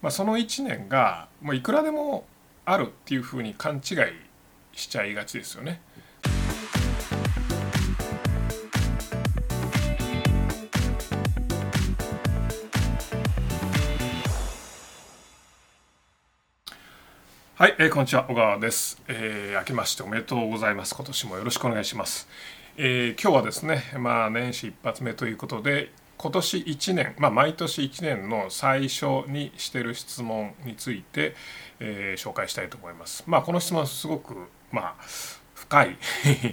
まあ、その1年がもういくらでもあるっていうふうに勘違いしちゃいがちですよね。はい、えー、こんにちは。小川です、えー、明けましておめでとうございます。今年もよろしくお願いします、えー、今日はですねまあ年始一発目ということで今年1年、まあ、毎年1年の最初にしてる質問について、えー、紹介したいと思います。まあ、この質問はすごく、まあ、深い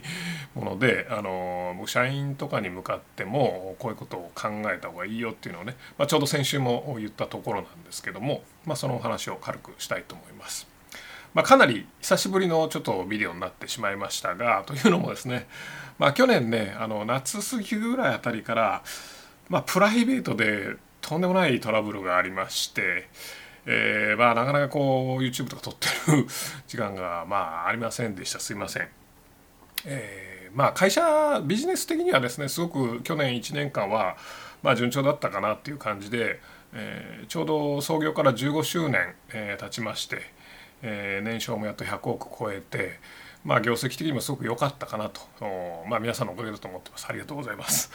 ものであの社員とかに向かってもこういうことを考えた方がいいよっていうのをね、まあ、ちょうど先週も言ったところなんですけども、まあ、そのお話を軽くしたいと思います。まあ、かなり久しぶりのちょっとビデオになってしまいましたがというのもですね、まあ、去年ねあの夏過ぎぐらいあたりからまあ、プライベートでとんでもないトラブルがありまして、えー、まあなかなかこう YouTube とか撮ってる時間がまあありませんでしたすいません。えー、まあ会社ビジネス的にはですねすごく去年1年間はまあ順調だったかなっていう感じで、えー、ちょうど創業から15周年、えー、経ちまして、えー、年商もやっと100億超えてまあ業績的にもすごく良かったかなとまあ皆さんのおかげだと思ってますありがとうございます。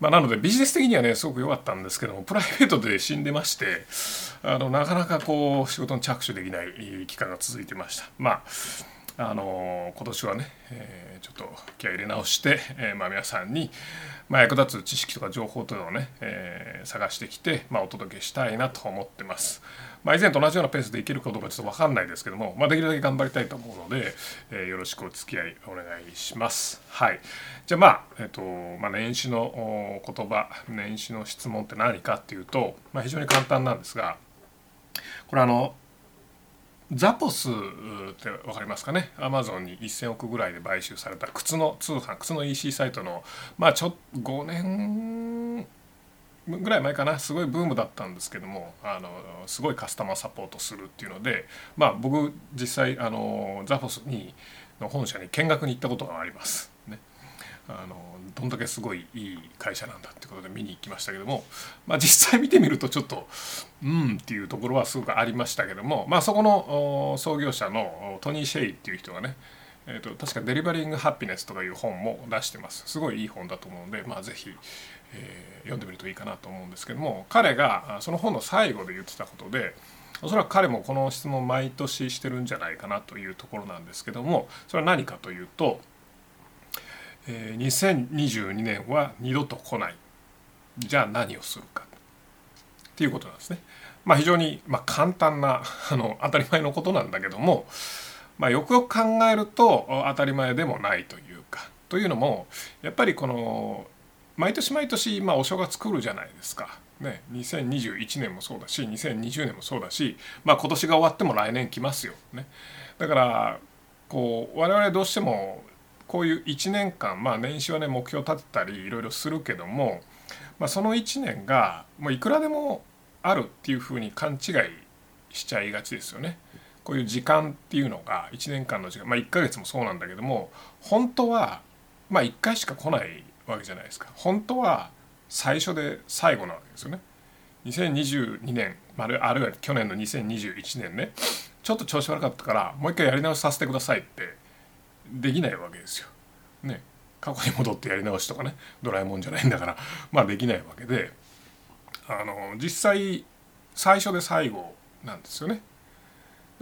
まあ、なのでビジネス的にはねすごく良かったんですけどもプライベートで死んでましてあのなかなかこう仕事に着手できない期間が続いてました。まああの今年はね、えー、ちょっと気合入れ直して、えー、まあ、皆さんに、まあ、役立つ知識とか情報というのをね、えー、探してきて、まあ、お届けしたいなと思ってます。まあ、以前と同じようなペースでいけるかどうかちょっと分かんないですけども、まあ、できるだけ頑張りたいと思うので、え、よろしくお付き合いお願いします。はい、じゃあまあ、えっ、ー、とま、年始の言葉年始の質問って何かっていうと、ま、非常に簡単なんですがこれあのザポスって分かりますかね？アマゾンに1,000億ぐらいで買収された靴の通販靴の EC サイトのまあちょ5年ぐらい前かな？すごいブームだったんですけどもあのすごいカスタマーサポートするっていうのでまあ僕実際あのザフォスにの本社に見学に行ったことがあります。あのどんだけすごいいい会社なんだってことで見に行きましたけども、まあ、実際見てみるとちょっとうんっていうところはすごくありましたけども、まあ、そこの創業者のトニー・シェイっていう人がねえーと、確か「デリバリング・ハッピネス」とかいう本も出してます。すごいいい本だと思うので、まあ、ぜひ、えー、読んでみるといいかなと思うんですけども彼がその本の最後で言ってたことでおそらく彼もこの質問毎年してるんじゃないかなというところなんですけどもそれは何かというとえー、2022年は二度と来ないじゃあ何をするかっていうことなんですね。まあ、非常に、まあ、簡単なあの当たり前のことなんだけども、まあ、よくよく考えると当たり前でもないというかというのもやっぱりこの毎年毎年、まあ、お正月来るじゃないですか。ね、2021年もそうだし2020年もそうだし、まあ、今年が終わっても来年来ますよ。ね、だからこう我々どうしてもこういう1年間まあ年始はね目標立てたりいろいろするけども、まあ、その1年がもういくらでもあるっていうふうに勘違いしちゃいがちですよね。こういう時間っていうのが1年間の時間まあ1ヶ月もそうなんだけども本当はまあ1回しか来ないわけじゃないですか。本当は最初で最後なわけですよね。2022年あるいは去年の2021年ねちょっと調子悪かったからもう一回やり直しさせてくださいってできないわけですよ。ね過去に戻ってやり直しとかねドラえもんじゃないんだからまあできないわけであの実際最初で最後なんですよね。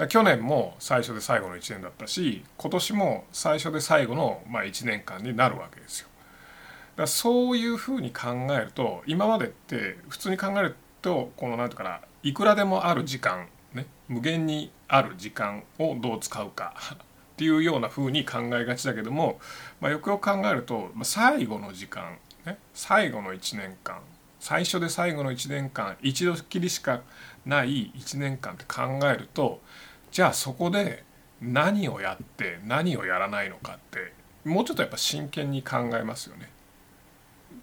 去年も最初で最後の1年だったし今年も最初で最後の、まあ、1年間になるわけですよ。だそういうふうに考えると今までって普通に考えるとこの何て言うかないくらでもある時間ね無限にある時間をどう使うかっていうような風に考えがちだけども、まあ、よくよく考えると、まあ、最後の時間、ね、最後の1年間最初で最後の1年間一度きりしかない1年間って考えるとじゃあそこで何をやって何をやらないのかってもうちょっとやっぱ真剣に考えますよね。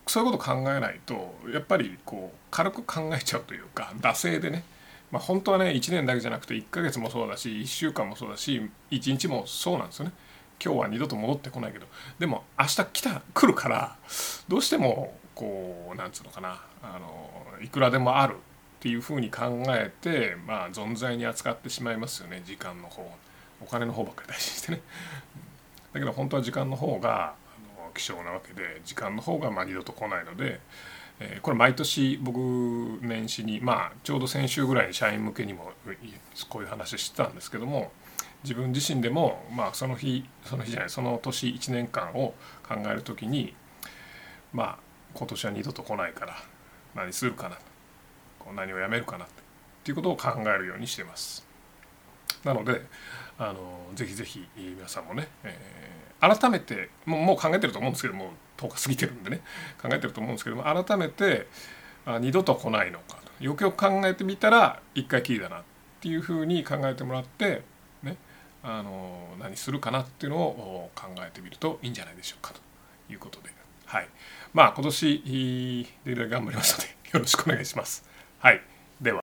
そういうこと考えないとやっぱりこう軽く考えちゃうというか惰性でねまあ、本当はね1年だけじゃなくて1ヶ月もそうだし1週間もそうだし1日もそうなんですよね。今日は二度と戻ってこないけど。でも明日来た来るからどうしてもこうなんつうのかなあのいくらでもあるっていうふうに考えてまあ存在に扱ってしまいますよね時間の方お金の方ばっかり大事にしてね。だけど本当は時間の方が希少なわけで時間の方がまあ二度と来ないので、え、これ毎年僕年始にまあちょうど先週ぐらいに社員向けにもこういう話してたんですけども自分自身でもまあその日その日じゃないその年1年間を考える時にまあ今年は二度と来ないから何するかな何をやめるかなっていうことを考えるようにしてます。なのであのぜひぜひ皆さんもね、えー、改めてもうもう考えてると思うんですけども10日過ぎてるんでね考えてると思うんですけども改めてあ二度と来ないのかとよくよく考えてみたら一回きりだなっていうふうに考えてもらってねあの何するかなっていうのを考えてみるといいんじゃないでしょうかということではいまあ今年で頑張りますのでよろしくお願いします。はい。では。